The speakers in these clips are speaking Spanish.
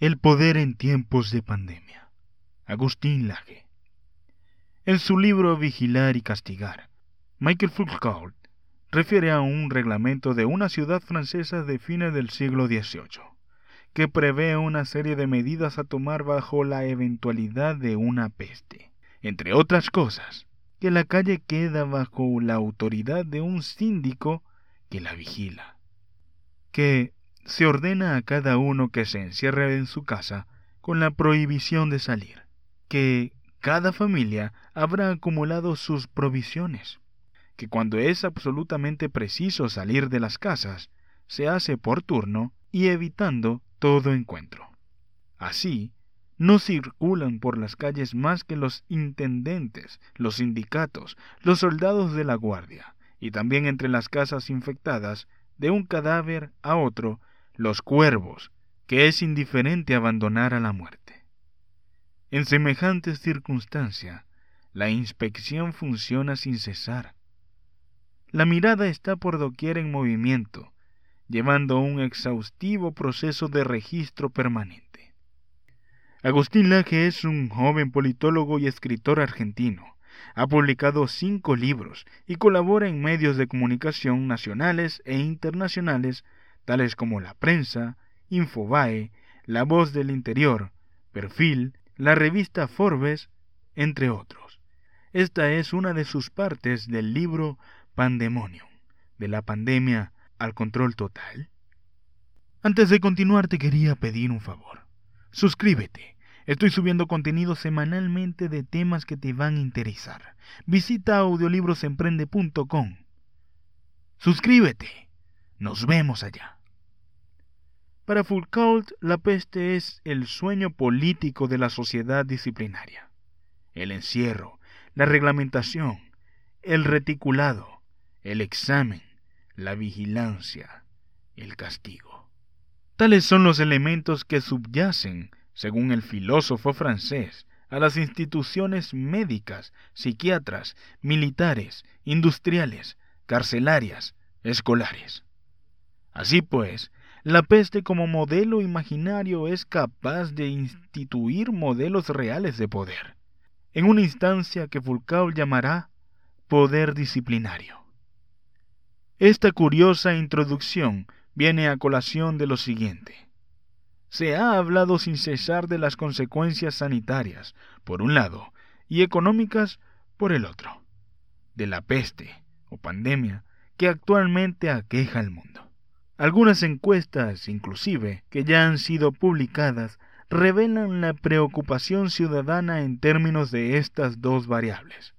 El poder en tiempos de pandemia. Agustín Laje. En su libro Vigilar y Castigar, Michael Foucault refiere a un reglamento de una ciudad francesa de fines del siglo XVIII, que prevé una serie de medidas a tomar bajo la eventualidad de una peste. Entre otras cosas, que la calle queda bajo la autoridad de un síndico que la vigila, que se ordena a cada uno que se encierre en su casa con la prohibición de salir, que cada familia habrá acumulado sus provisiones, que cuando es absolutamente preciso salir de las casas, se hace por turno y evitando todo encuentro. Así, no circulan por las calles más que los intendentes, los sindicatos, los soldados de la guardia, y también entre las casas infectadas, de un cadáver a otro, los cuervos, que es indiferente abandonar a la muerte. En semejantes circunstancias, la inspección funciona sin cesar. La mirada está por doquier en movimiento, llevando un exhaustivo proceso de registro permanente. Agustín Laje es un joven politólogo y escritor argentino. Ha publicado cinco libros y colabora en medios de comunicación nacionales e internacionales tales como La Prensa, Infobae, La Voz del Interior, Perfil, la revista Forbes, entre otros. Esta es una de sus partes del libro Pandemonium, de la pandemia al control total. Antes de continuar te quería pedir un favor. Suscríbete. Estoy subiendo contenido semanalmente de temas que te van a interesar. Visita audiolibrosemprende.com. Suscríbete. Nos vemos allá. Para Foucault, la peste es el sueño político de la sociedad disciplinaria. El encierro, la reglamentación, el reticulado, el examen, la vigilancia, el castigo. Tales son los elementos que subyacen, según el filósofo francés, a las instituciones médicas, psiquiatras, militares, industriales, carcelarias, escolares. Así pues, la peste como modelo imaginario es capaz de instituir modelos reales de poder, en una instancia que Foucault llamará poder disciplinario. Esta curiosa introducción viene a colación de lo siguiente. Se ha hablado sin cesar de las consecuencias sanitarias, por un lado, y económicas, por el otro, de la peste o pandemia que actualmente aqueja al mundo. Algunas encuestas, inclusive, que ya han sido publicadas, revelan la preocupación ciudadana en términos de estas dos variables.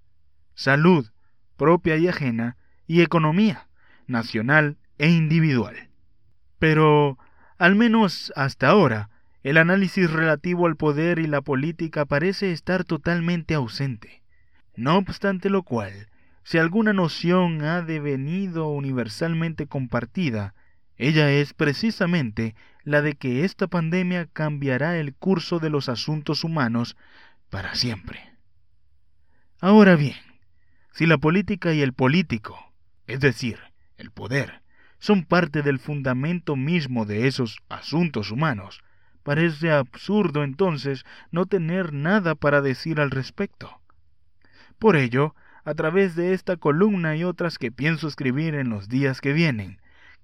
Salud, propia y ajena, y economía, nacional e individual. Pero, al menos hasta ahora, el análisis relativo al poder y la política parece estar totalmente ausente. No obstante lo cual, si alguna noción ha devenido universalmente compartida, ella es precisamente la de que esta pandemia cambiará el curso de los asuntos humanos para siempre. Ahora bien, si la política y el político, es decir, el poder, son parte del fundamento mismo de esos asuntos humanos, parece absurdo entonces no tener nada para decir al respecto. Por ello, a través de esta columna y otras que pienso escribir en los días que vienen,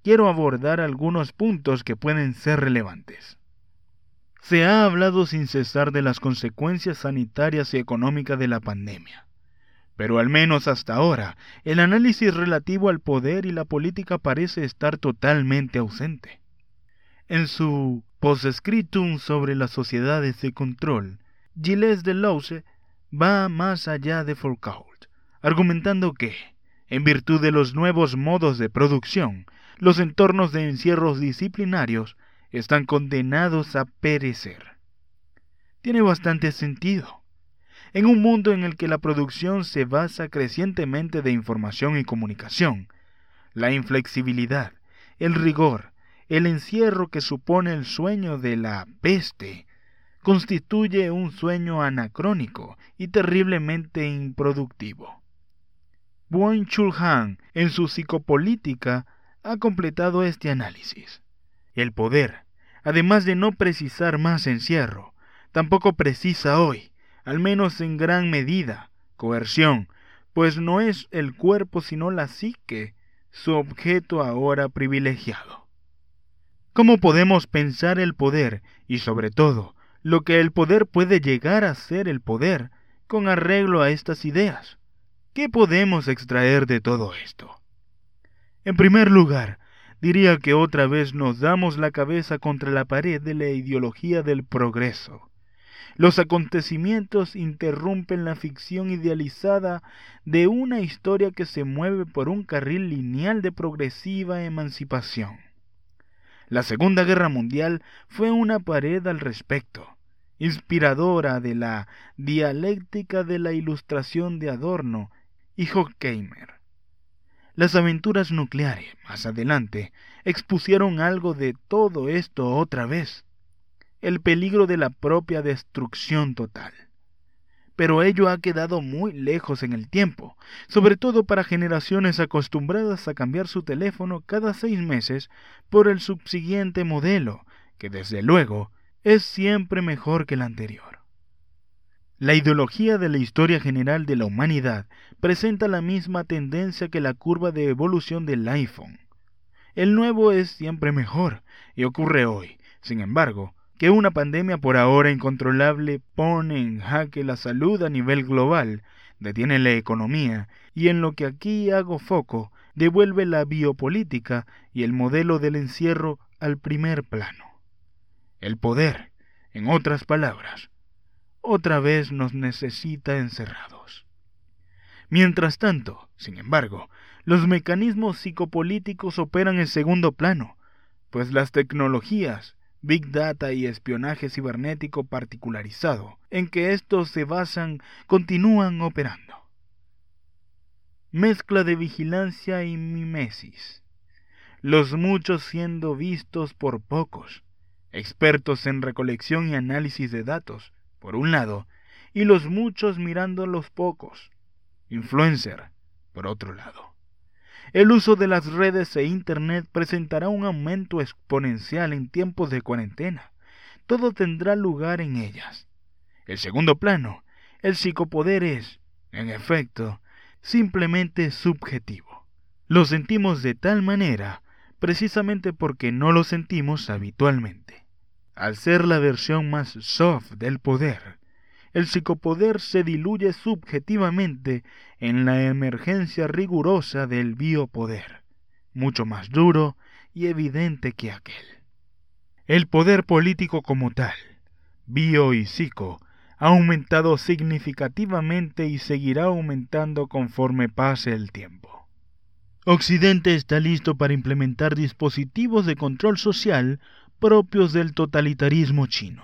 quiero abordar algunos puntos que pueden ser relevantes. Se ha hablado sin cesar de las consecuencias sanitarias y económicas de la pandemia, pero al menos hasta ahora el análisis relativo al poder y la política parece estar totalmente ausente. En su Postscriptum sobre las sociedades de control, Gilles Deleuze va más allá de Foucault, argumentando que, en virtud de los nuevos modos de producción, los entornos de encierros disciplinarios están condenados a perecer. Tiene bastante sentido. En un mundo en el que la producción se basa crecientemente de información y comunicación, la inflexibilidad, el rigor, el encierro que supone el sueño de la peste, constituye un sueño anacrónico y terriblemente improductivo. Buon Chul Han, en su psicopolítica, ha completado este análisis. El poder, además de no precisar más encierro, tampoco precisa hoy, al menos en gran medida, coerción, pues no es el cuerpo sino la psique su objeto ahora privilegiado. ¿Cómo podemos pensar el poder y sobre todo lo que el poder puede llegar a ser el poder con arreglo a estas ideas? ¿Qué podemos extraer de todo esto? En primer lugar, diría que otra vez nos damos la cabeza contra la pared de la ideología del progreso. Los acontecimientos interrumpen la ficción idealizada de una historia que se mueve por un carril lineal de progresiva emancipación. La Segunda Guerra Mundial fue una pared al respecto, inspiradora de la dialéctica de la ilustración de Adorno y Horkheimer. Las aventuras nucleares, más adelante, expusieron algo de todo esto otra vez, el peligro de la propia destrucción total. Pero ello ha quedado muy lejos en el tiempo, sobre todo para generaciones acostumbradas a cambiar su teléfono cada seis meses por el subsiguiente modelo, que desde luego es siempre mejor que el anterior. La ideología de la historia general de la humanidad presenta la misma tendencia que la curva de evolución del iPhone. El nuevo es siempre mejor, y ocurre hoy, sin embargo, que una pandemia por ahora incontrolable pone en jaque la salud a nivel global, detiene la economía, y en lo que aquí hago foco, devuelve la biopolítica y el modelo del encierro al primer plano. El poder, en otras palabras, otra vez nos necesita encerrados. Mientras tanto, sin embargo, los mecanismos psicopolíticos operan en segundo plano, pues las tecnologías, Big Data y espionaje cibernético particularizado, en que estos se basan, continúan operando. Mezcla de vigilancia y mimesis. Los muchos siendo vistos por pocos, expertos en recolección y análisis de datos, por un lado, y los muchos mirando los pocos, influencer, por otro lado. El uso de las redes e Internet presentará un aumento exponencial en tiempos de cuarentena. Todo tendrá lugar en ellas. El segundo plano, el psicopoder es, en efecto, simplemente subjetivo. Lo sentimos de tal manera precisamente porque no lo sentimos habitualmente. Al ser la versión más soft del poder, el psicopoder se diluye subjetivamente en la emergencia rigurosa del biopoder, mucho más duro y evidente que aquel. El poder político como tal, bio y psico, ha aumentado significativamente y seguirá aumentando conforme pase el tiempo. Occidente está listo para implementar dispositivos de control social propios del totalitarismo chino.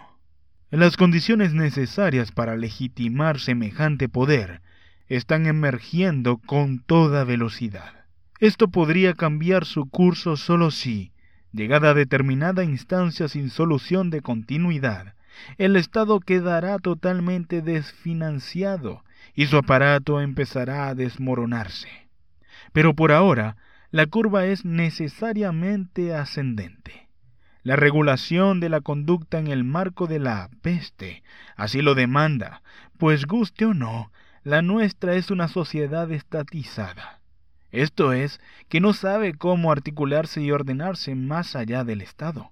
Las condiciones necesarias para legitimar semejante poder están emergiendo con toda velocidad. Esto podría cambiar su curso solo si, llegada a determinada instancia sin solución de continuidad, el Estado quedará totalmente desfinanciado y su aparato empezará a desmoronarse. Pero por ahora, la curva es necesariamente ascendente. La regulación de la conducta en el marco de la peste así lo demanda, pues guste o no, la nuestra es una sociedad estatizada. Esto es, que no sabe cómo articularse y ordenarse más allá del Estado.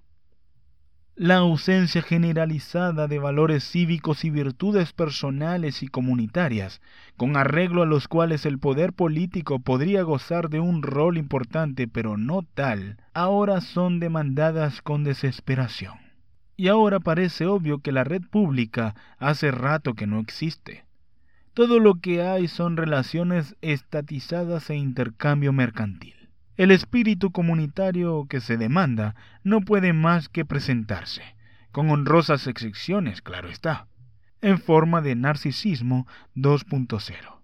La ausencia generalizada de valores cívicos y virtudes personales y comunitarias, con arreglo a los cuales el poder político podría gozar de un rol importante pero no tal, ahora son demandadas con desesperación. Y ahora parece obvio que la red pública hace rato que no existe. Todo lo que hay son relaciones estatizadas e intercambio mercantil. El espíritu comunitario que se demanda no puede más que presentarse, con honrosas excepciones, claro está, en forma de narcisismo 2.0.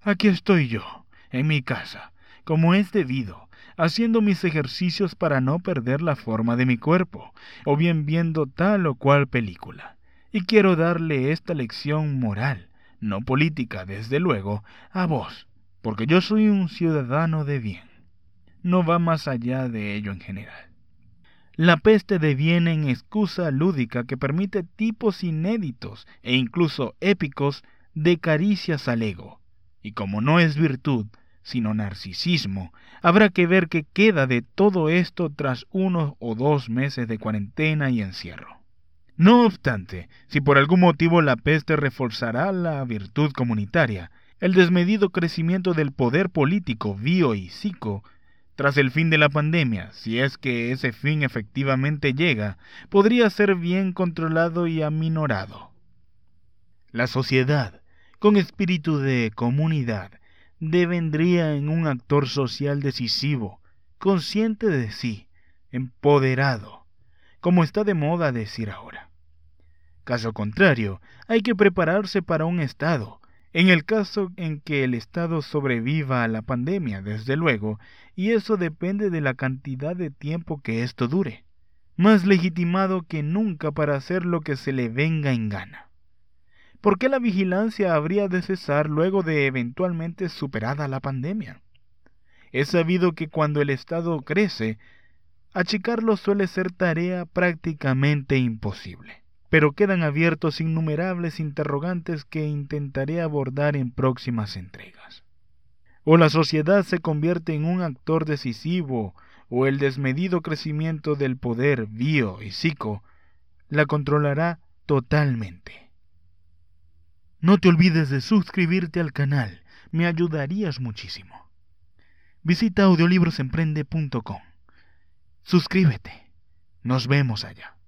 Aquí estoy yo, en mi casa, como es debido, haciendo mis ejercicios para no perder la forma de mi cuerpo, o bien viendo tal o cual película. Y quiero darle esta lección moral, no política, desde luego, a vos, porque yo soy un ciudadano de bien no va más allá de ello en general. la peste deviene en excusa lúdica que permite tipos inéditos e incluso épicos de caricias al ego. Y como no es virtud, sino narcisismo, habrá que ver qué queda de todo esto tras unos o dos meses de cuarentena y encierro. No obstante, si por algún motivo la peste reforzará la virtud comunitaria, el desmedido crecimiento del poder político bio y psico tras el fin de la pandemia, si es que ese fin efectivamente llega, podría ser bien controlado y aminorado. La sociedad, con espíritu de comunidad, devendría en un actor social decisivo, consciente de sí, empoderado, como está de moda decir ahora. Caso contrario, hay que prepararse para un Estado, en el caso en que el Estado sobreviva a la pandemia, desde luego, y eso depende de la cantidad de tiempo que esto dure, más legitimado que nunca para hacer lo que se le venga en gana. ¿Por qué la vigilancia habría de cesar luego de eventualmente superada la pandemia? Es sabido que cuando el Estado crece, achicarlo suele ser tarea prácticamente imposible pero quedan abiertos innumerables interrogantes que intentaré abordar en próximas entregas. O la sociedad se convierte en un actor decisivo, o el desmedido crecimiento del poder bio y psico la controlará totalmente. No te olvides de suscribirte al canal, me ayudarías muchísimo. Visita audiolibrosemprende.com. Suscríbete. Nos vemos allá.